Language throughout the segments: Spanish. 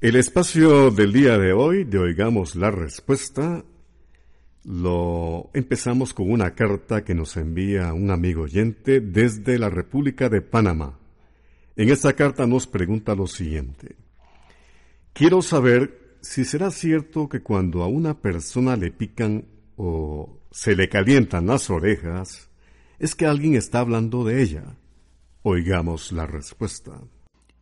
El espacio del día de hoy, de Oigamos la Respuesta, lo empezamos con una carta que nos envía un amigo oyente desde la República de Panamá. En esta carta nos pregunta lo siguiente. Quiero saber si será cierto que cuando a una persona le pican o se le calientan las orejas, es que alguien está hablando de ella. Oigamos la respuesta.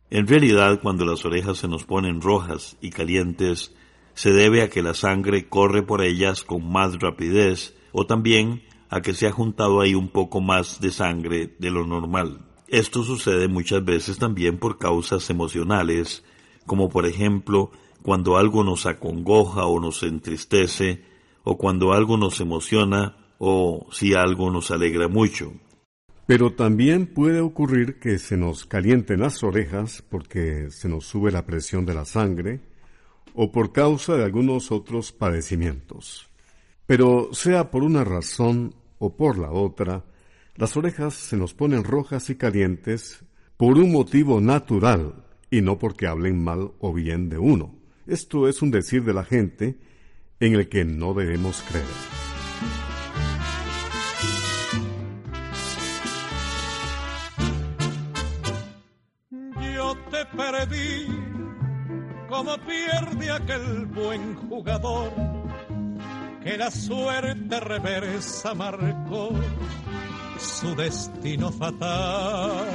En realidad, cuando las orejas se nos ponen rojas y calientes, se debe a que la sangre corre por ellas con más rapidez o también a que se ha juntado ahí un poco más de sangre de lo normal. Esto sucede muchas veces también por causas emocionales, como por ejemplo cuando algo nos acongoja o nos entristece, o cuando algo nos emociona, o si algo nos alegra mucho. Pero también puede ocurrir que se nos calienten las orejas porque se nos sube la presión de la sangre o por causa de algunos otros padecimientos. Pero sea por una razón o por la otra, las orejas se nos ponen rojas y calientes por un motivo natural y no porque hablen mal o bien de uno. Esto es un decir de la gente en el que no debemos creer. Perdí como pierde aquel buen jugador que la suerte reversa marcó su destino fatal.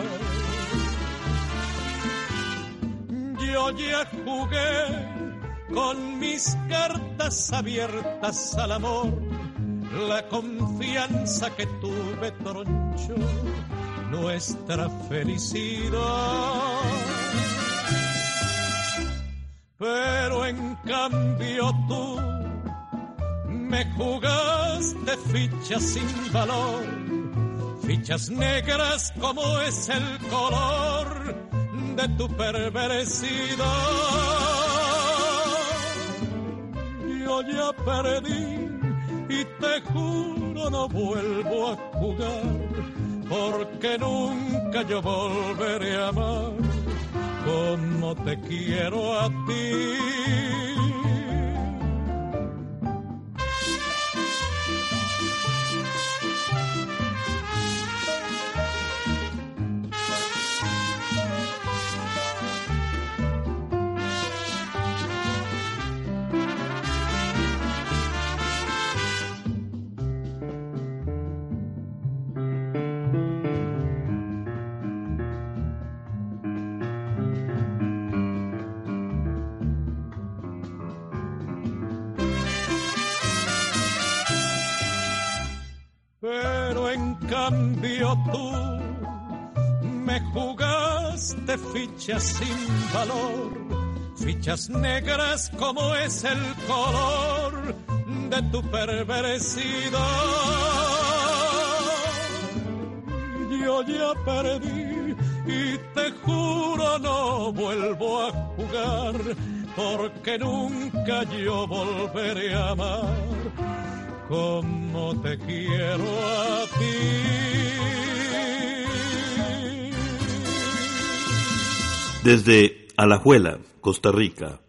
Yo ya jugué con mis cartas abiertas al amor, la confianza que tuve troncho nuestra felicidad. Pero en cambio tú me jugaste fichas sin valor, fichas negras como es el color de tu perversidad. Yo ya perdí y te juro no vuelvo a jugar porque nunca yo volveré a amar como te quiero a ti. Sin valor, fichas negras como es el color de tu perversidad. Yo ya perdí y te juro no vuelvo a jugar porque nunca yo volveré a amar como te quiero a ti. Desde Alajuela, Costa Rica,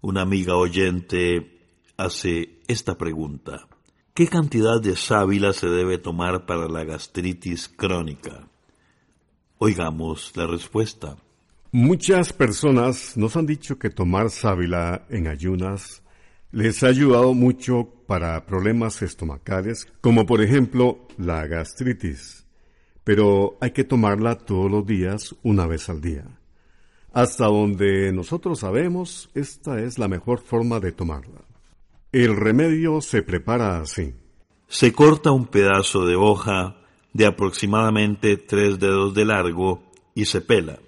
una amiga oyente hace esta pregunta. ¿Qué cantidad de sábila se debe tomar para la gastritis crónica? Oigamos la respuesta. Muchas personas nos han dicho que tomar sábila en ayunas les ha ayudado mucho para problemas estomacales, como por ejemplo la gastritis, pero hay que tomarla todos los días, una vez al día. Hasta donde nosotros sabemos, esta es la mejor forma de tomarla. El remedio se prepara así. Se corta un pedazo de hoja de aproximadamente tres dedos de largo y se pela.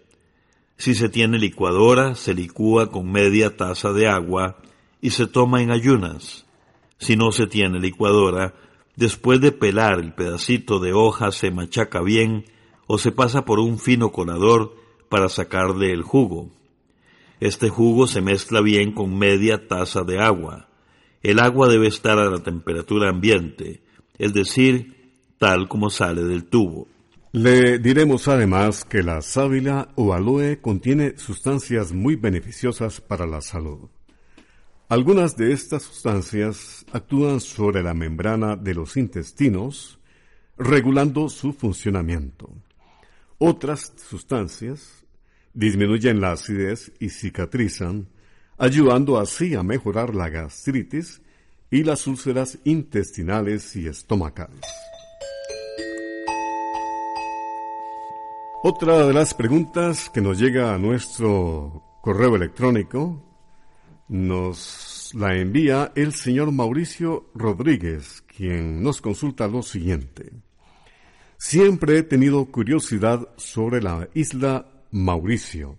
Si se tiene licuadora, se licúa con media taza de agua y se toma en ayunas. Si no se tiene licuadora, después de pelar el pedacito de hoja se machaca bien o se pasa por un fino colador para sacarle el jugo. Este jugo se mezcla bien con media taza de agua. El agua debe estar a la temperatura ambiente, es decir, tal como sale del tubo. Le diremos además que la sábila o aloe contiene sustancias muy beneficiosas para la salud. Algunas de estas sustancias actúan sobre la membrana de los intestinos, regulando su funcionamiento. Otras sustancias disminuyen la acidez y cicatrizan, ayudando así a mejorar la gastritis y las úlceras intestinales y estomacales. Otra de las preguntas que nos llega a nuestro correo electrónico nos la envía el señor Mauricio Rodríguez, quien nos consulta lo siguiente. Siempre he tenido curiosidad sobre la isla Mauricio.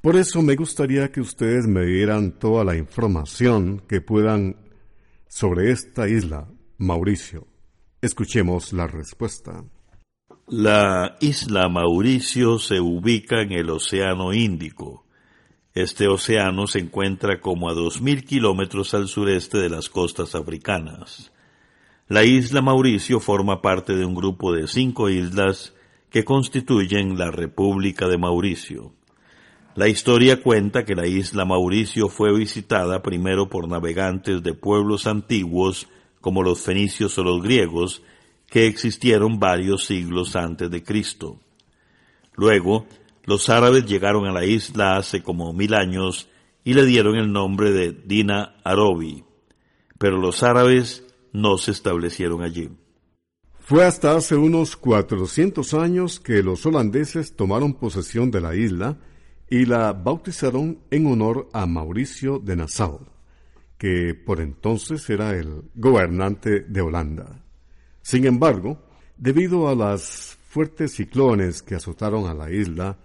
Por eso me gustaría que ustedes me dieran toda la información que puedan sobre esta isla, Mauricio. Escuchemos la respuesta. La isla Mauricio se ubica en el Océano Índico. Este océano se encuentra como a dos mil kilómetros al sureste de las costas africanas. La isla Mauricio forma parte de un grupo de cinco islas que constituyen la República de Mauricio. La historia cuenta que la isla Mauricio fue visitada primero por navegantes de pueblos antiguos como los fenicios o los griegos, que existieron varios siglos antes de Cristo. Luego, los árabes llegaron a la isla hace como mil años y le dieron el nombre de Dina Arobi, pero los árabes no se establecieron allí. Fue hasta hace unos 400 años que los holandeses tomaron posesión de la isla y la bautizaron en honor a Mauricio de Nassau, que por entonces era el gobernante de Holanda. Sin embargo, debido a las fuertes ciclones que azotaron a la isla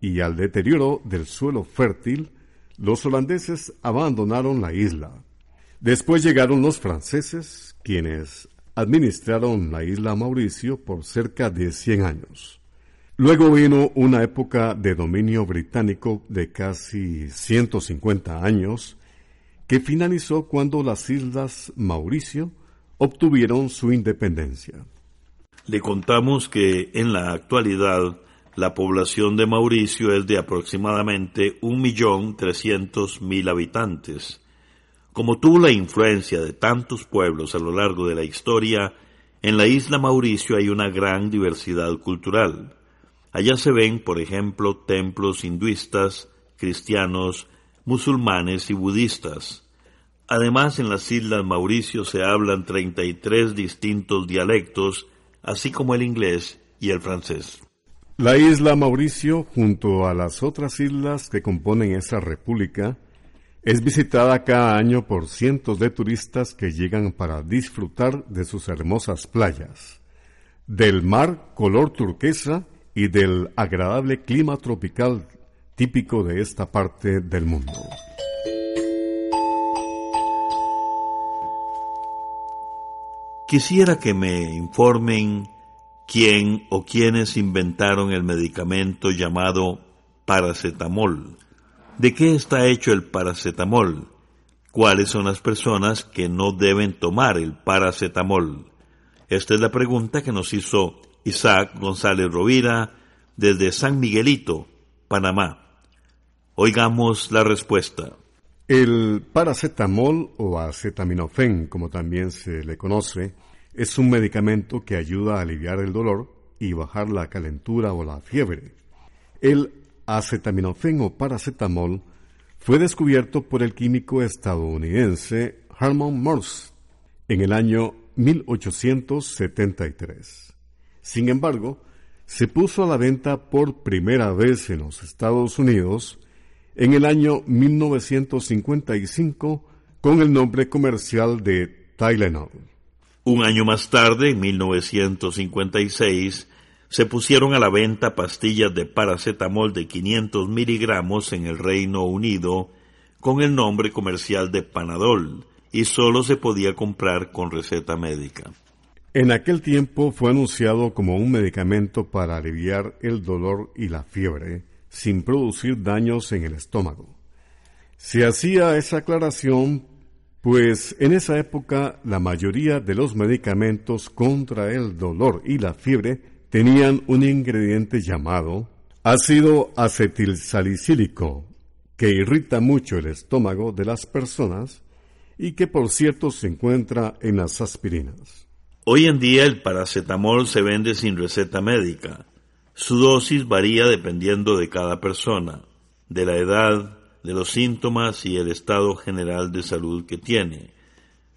y al deterioro del suelo fértil, los holandeses abandonaron la isla. Después llegaron los franceses, quienes administraron la isla Mauricio por cerca de 100 años. Luego vino una época de dominio británico de casi 150 años, que finalizó cuando las islas Mauricio obtuvieron su independencia. Le contamos que en la actualidad la población de Mauricio es de aproximadamente 1.300.000 habitantes. Como tuvo la influencia de tantos pueblos a lo largo de la historia, en la isla Mauricio hay una gran diversidad cultural. Allá se ven, por ejemplo, templos hinduistas, cristianos, musulmanes y budistas. Además, en las Islas Mauricio se hablan 33 distintos dialectos, así como el inglés y el francés. La isla Mauricio, junto a las otras islas que componen esa república, es visitada cada año por cientos de turistas que llegan para disfrutar de sus hermosas playas, del mar color turquesa y del agradable clima tropical típico de esta parte del mundo. Quisiera que me informen quién o quiénes inventaron el medicamento llamado paracetamol. ¿De qué está hecho el paracetamol? ¿Cuáles son las personas que no deben tomar el paracetamol? Esta es la pregunta que nos hizo Isaac González Rovira desde San Miguelito, Panamá. Oigamos la respuesta. El paracetamol o acetaminofén, como también se le conoce, es un medicamento que ayuda a aliviar el dolor y bajar la calentura o la fiebre. El acetaminofén o paracetamol fue descubierto por el químico estadounidense Harmon Morse en el año 1873. Sin embargo, se puso a la venta por primera vez en los Estados Unidos en el año 1955 con el nombre comercial de Tylenol. Un año más tarde, en 1956, se pusieron a la venta pastillas de paracetamol de 500 miligramos en el Reino Unido con el nombre comercial de Panadol y solo se podía comprar con receta médica. En aquel tiempo fue anunciado como un medicamento para aliviar el dolor y la fiebre sin producir daños en el estómago. Se hacía esa aclaración pues en esa época la mayoría de los medicamentos contra el dolor y la fiebre tenían un ingrediente llamado ácido acetilsalicílico, que irrita mucho el estómago de las personas y que por cierto se encuentra en las aspirinas. Hoy en día el paracetamol se vende sin receta médica. Su dosis varía dependiendo de cada persona, de la edad, de los síntomas y el estado general de salud que tiene.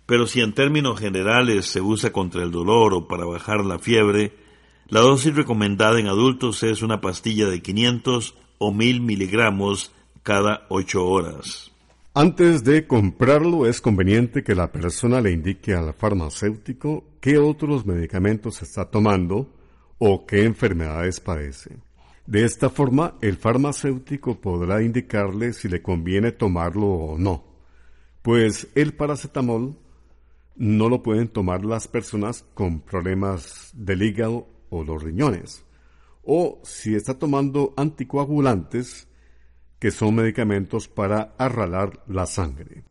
Pero si en términos generales se usa contra el dolor o para bajar la fiebre, la dosis recomendada en adultos es una pastilla de 500 o 1000 miligramos cada 8 horas. Antes de comprarlo es conveniente que la persona le indique al farmacéutico qué otros medicamentos está tomando o qué enfermedades padece. De esta forma, el farmacéutico podrá indicarle si le conviene tomarlo o no, pues el paracetamol no lo pueden tomar las personas con problemas del hígado o los riñones, o si está tomando anticoagulantes, que son medicamentos para arralar la sangre.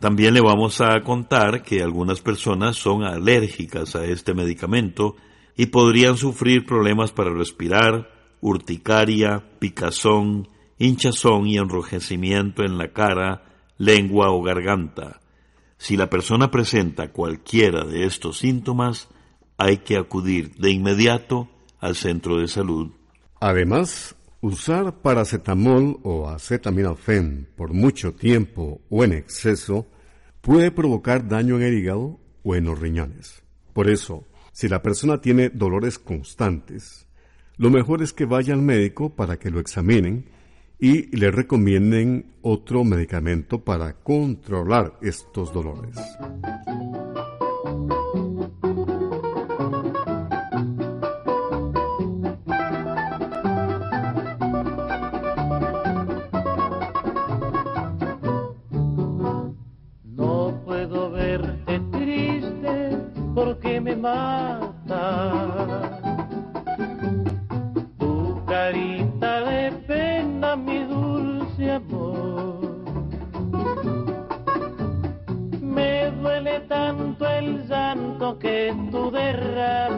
También le vamos a contar que algunas personas son alérgicas a este medicamento y podrían sufrir problemas para respirar, urticaria, picazón, hinchazón y enrojecimiento en la cara, lengua o garganta. Si la persona presenta cualquiera de estos síntomas, hay que acudir de inmediato al centro de salud. Además, usar paracetamol o acetaminofén por mucho tiempo o en exceso puede provocar daño en el hígado o en los riñones. Por eso, si la persona tiene dolores constantes, lo mejor es que vaya al médico para que lo examinen y le recomienden otro medicamento para controlar estos dolores. Que tú derramas,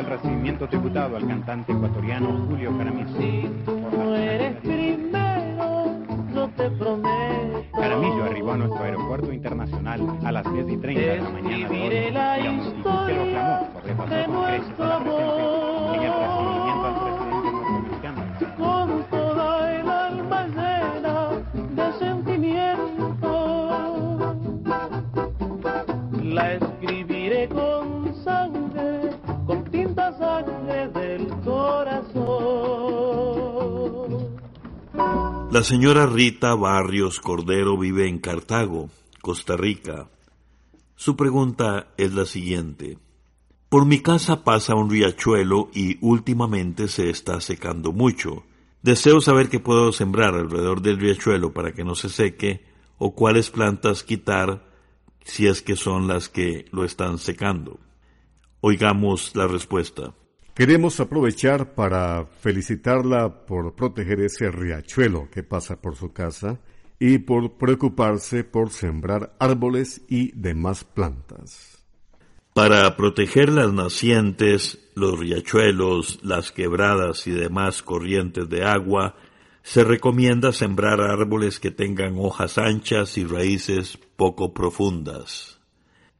el recibimiento tributado al cantante ecuatoriano Julio Caramillo. Si La señora Rita Barrios Cordero vive en Cartago, Costa Rica. Su pregunta es la siguiente. Por mi casa pasa un riachuelo y últimamente se está secando mucho. Deseo saber qué puedo sembrar alrededor del riachuelo para que no se seque o cuáles plantas quitar si es que son las que lo están secando. Oigamos la respuesta. Queremos aprovechar para felicitarla por proteger ese riachuelo que pasa por su casa y por preocuparse por sembrar árboles y demás plantas. Para proteger las nacientes, los riachuelos, las quebradas y demás corrientes de agua, se recomienda sembrar árboles que tengan hojas anchas y raíces poco profundas.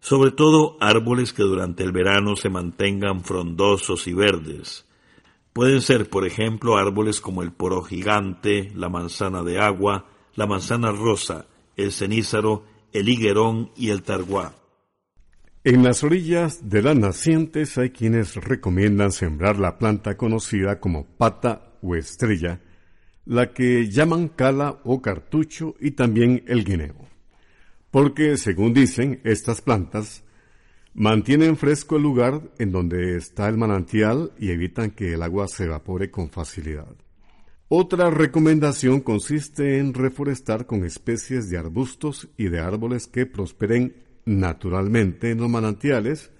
Sobre todo árboles que durante el verano se mantengan frondosos y verdes. Pueden ser, por ejemplo, árboles como el poro gigante, la manzana de agua, la manzana rosa, el cenízaro, el higuerón y el targuá. En las orillas de las nacientes hay quienes recomiendan sembrar la planta conocida como pata o estrella, la que llaman cala o cartucho y también el guineo. Porque, según dicen, estas plantas mantienen fresco el lugar en donde está el manantial y evitan que el agua se evapore con facilidad. Otra recomendación consiste en reforestar con especies de arbustos y de árboles que prosperen naturalmente en los manantiales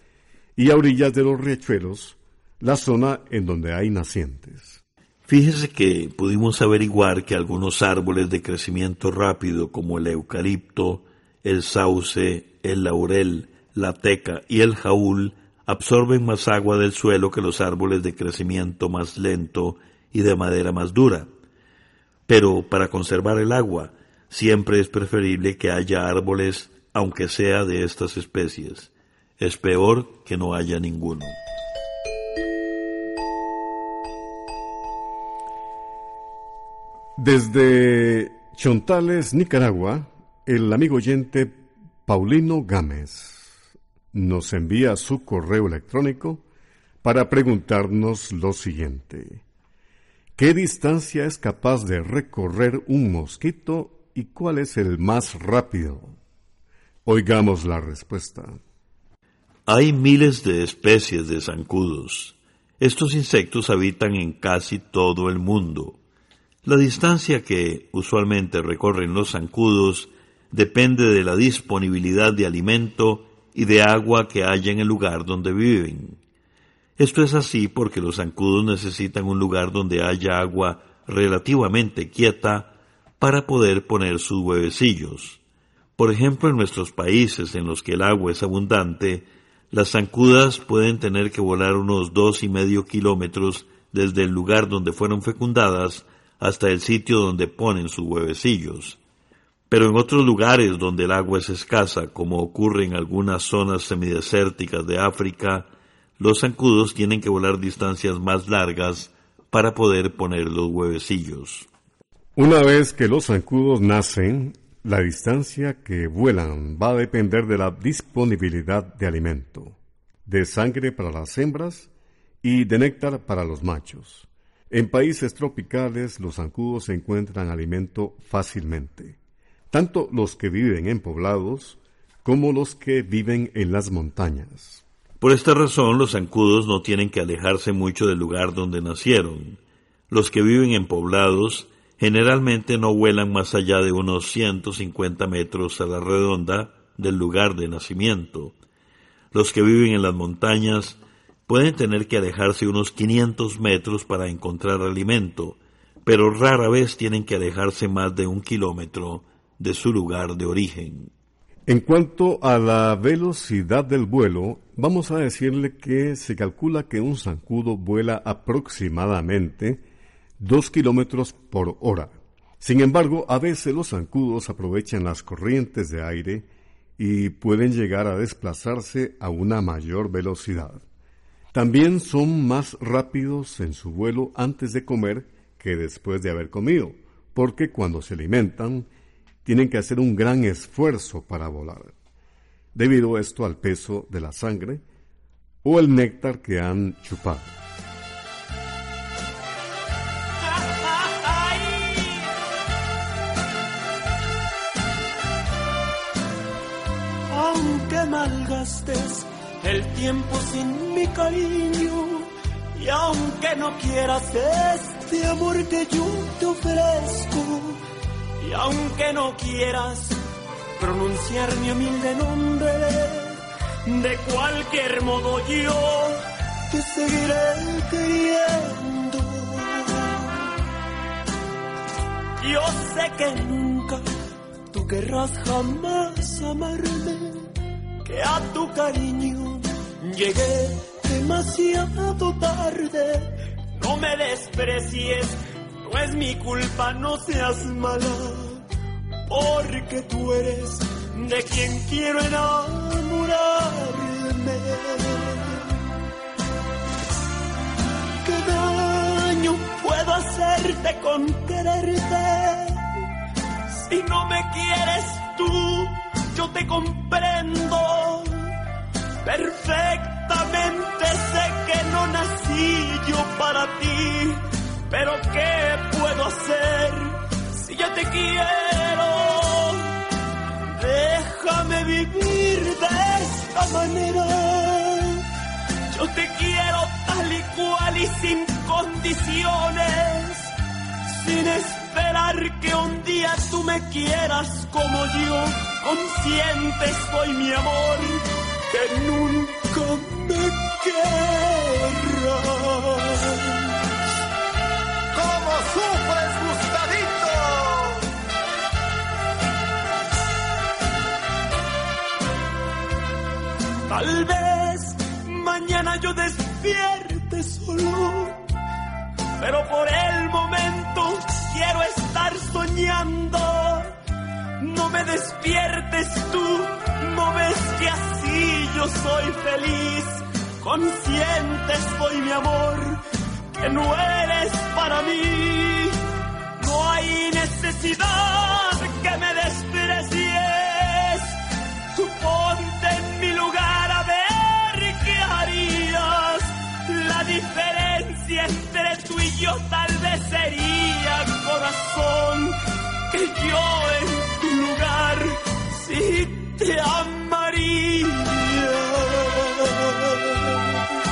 y a orillas de los riachuelos, la zona en donde hay nacientes. Fíjese que pudimos averiguar que algunos árboles de crecimiento rápido como el eucalipto, el sauce, el laurel, la teca y el jaúl absorben más agua del suelo que los árboles de crecimiento más lento y de madera más dura. Pero para conservar el agua, siempre es preferible que haya árboles, aunque sea de estas especies. Es peor que no haya ninguno. Desde Chontales, Nicaragua, el amigo oyente Paulino Gámez nos envía su correo electrónico para preguntarnos lo siguiente. ¿Qué distancia es capaz de recorrer un mosquito y cuál es el más rápido? Oigamos la respuesta. Hay miles de especies de zancudos. Estos insectos habitan en casi todo el mundo. La distancia que usualmente recorren los zancudos depende de la disponibilidad de alimento y de agua que haya en el lugar donde viven. Esto es así porque los zancudos necesitan un lugar donde haya agua relativamente quieta para poder poner sus huevecillos. Por ejemplo, en nuestros países en los que el agua es abundante, las zancudas pueden tener que volar unos dos y medio kilómetros desde el lugar donde fueron fecundadas hasta el sitio donde ponen sus huevecillos. Pero en otros lugares donde el agua es escasa, como ocurre en algunas zonas semidesérticas de África, los zancudos tienen que volar distancias más largas para poder poner los huevecillos. Una vez que los zancudos nacen, la distancia que vuelan va a depender de la disponibilidad de alimento, de sangre para las hembras y de néctar para los machos. En países tropicales los zancudos encuentran alimento fácilmente, tanto los que viven en poblados como los que viven en las montañas. Por esta razón los zancudos no tienen que alejarse mucho del lugar donde nacieron. Los que viven en poblados generalmente no vuelan más allá de unos 150 metros a la redonda del lugar de nacimiento. Los que viven en las montañas pueden tener que alejarse unos 500 metros para encontrar alimento, pero rara vez tienen que alejarse más de un kilómetro de su lugar de origen. En cuanto a la velocidad del vuelo, vamos a decirle que se calcula que un zancudo vuela aproximadamente 2 kilómetros por hora. Sin embargo, a veces los zancudos aprovechan las corrientes de aire y pueden llegar a desplazarse a una mayor velocidad. También son más rápidos en su vuelo antes de comer que después de haber comido, porque cuando se alimentan tienen que hacer un gran esfuerzo para volar, debido esto al peso de la sangre o el néctar que han chupado. Aunque malgastes el tiempo sin mi cariño y aunque no quieras este amor que yo te ofrezco y aunque no quieras pronunciar mi humilde nombre, de cualquier modo yo te seguiré queriendo. Yo sé que nunca tú querrás jamás amarme, que a tu cariño llegué demasiado tarde. No me desprecies, es mi culpa, no seas mala, porque tú eres de quien quiero enamorarme. ¿Qué daño puedo hacerte con quererte? Si no me quieres tú, yo te comprendo. Perfectamente sé que no nací yo para ti, pero ¿qué puedo hacer si yo te quiero? Déjame vivir de esta manera. Yo te quiero tal y cual y sin condiciones, sin esperar que un día tú me quieras como yo. Consciente estoy, mi amor, que nunca me querrás. Sufres, Gustavito? Tal vez mañana yo despierte solo, pero por el momento quiero estar soñando. No me despiertes tú, no ves que así yo soy feliz. Consciente estoy, mi amor, que no eres para mí.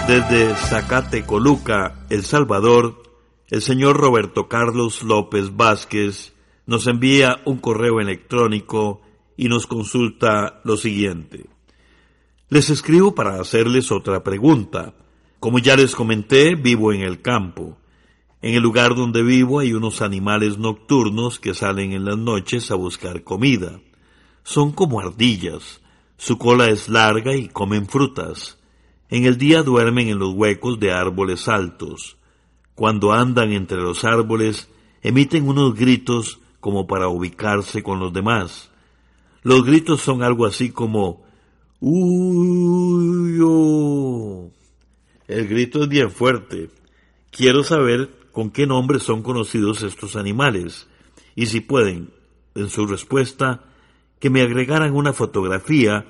Desde Zacatecoluca, El Salvador, el señor Roberto Carlos López Vázquez nos envía un correo electrónico y nos consulta lo siguiente. Les escribo para hacerles otra pregunta. Como ya les comenté, vivo en el campo. En el lugar donde vivo hay unos animales nocturnos que salen en las noches a buscar comida. Son como ardillas. Su cola es larga y comen frutas. En el día duermen en los huecos de árboles altos. Cuando andan entre los árboles, emiten unos gritos como para ubicarse con los demás. Los gritos son algo así como ¡Uyo! El grito es bien fuerte. Quiero saber con qué nombre son conocidos estos animales y si pueden, en su respuesta, que me agregaran una fotografía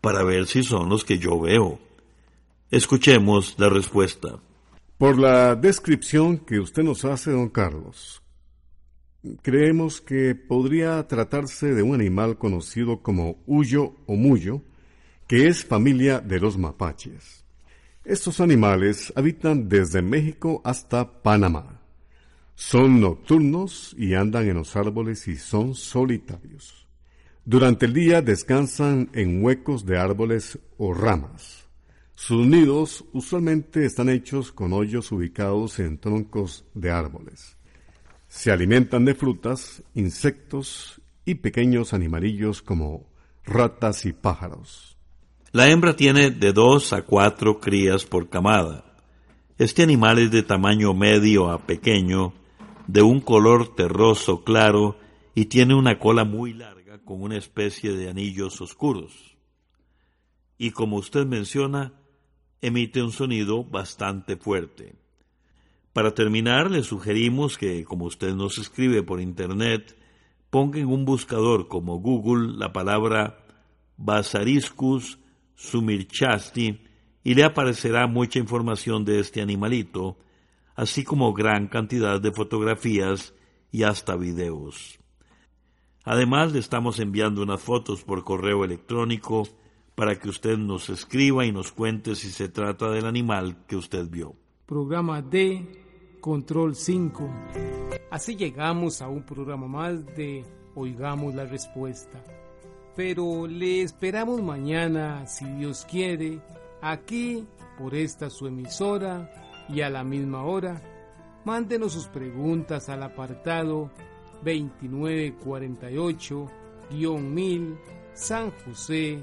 para ver si son los que yo veo. Escuchemos la respuesta. Por la descripción que usted nos hace, don Carlos, creemos que podría tratarse de un animal conocido como huyo o muyo, que es familia de los mapaches. Estos animales habitan desde México hasta Panamá. Son nocturnos y andan en los árboles y son solitarios. Durante el día descansan en huecos de árboles o ramas. Sus nidos usualmente están hechos con hoyos ubicados en troncos de árboles. Se alimentan de frutas, insectos y pequeños animalillos como ratas y pájaros. La hembra tiene de dos a cuatro crías por camada. Este animal es de tamaño medio a pequeño, de un color terroso claro y tiene una cola muy larga con una especie de anillos oscuros. Y como usted menciona, emite un sonido bastante fuerte. Para terminar, le sugerimos que, como usted nos escribe por internet, ponga en un buscador como Google la palabra Basariscus sumirchasti y le aparecerá mucha información de este animalito, así como gran cantidad de fotografías y hasta videos. Además, le estamos enviando unas fotos por correo electrónico para que usted nos escriba y nos cuente si se trata del animal que usted vio. Programa D Control 5. Así llegamos a un programa más de Oigamos la Respuesta. Pero le esperamos mañana, si Dios quiere, aquí por esta su emisora y a la misma hora. Mándenos sus preguntas al apartado 2948-1000 San José,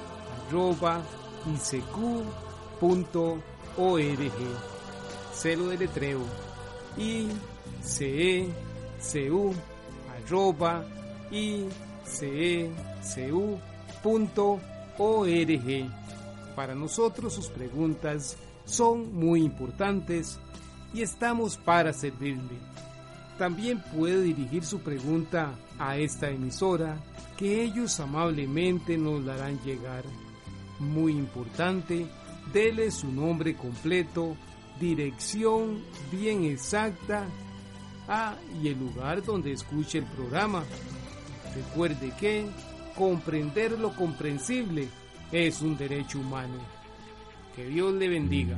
celo de letreo i c e. Para nosotros sus preguntas son muy importantes y estamos para servirle. También puede dirigir su pregunta a esta emisora que ellos amablemente nos la harán llegar. Muy importante, dele su nombre completo dirección bien exacta ah, y el lugar donde escuche el programa. Recuerde que comprender lo comprensible es un derecho humano. Que Dios le bendiga.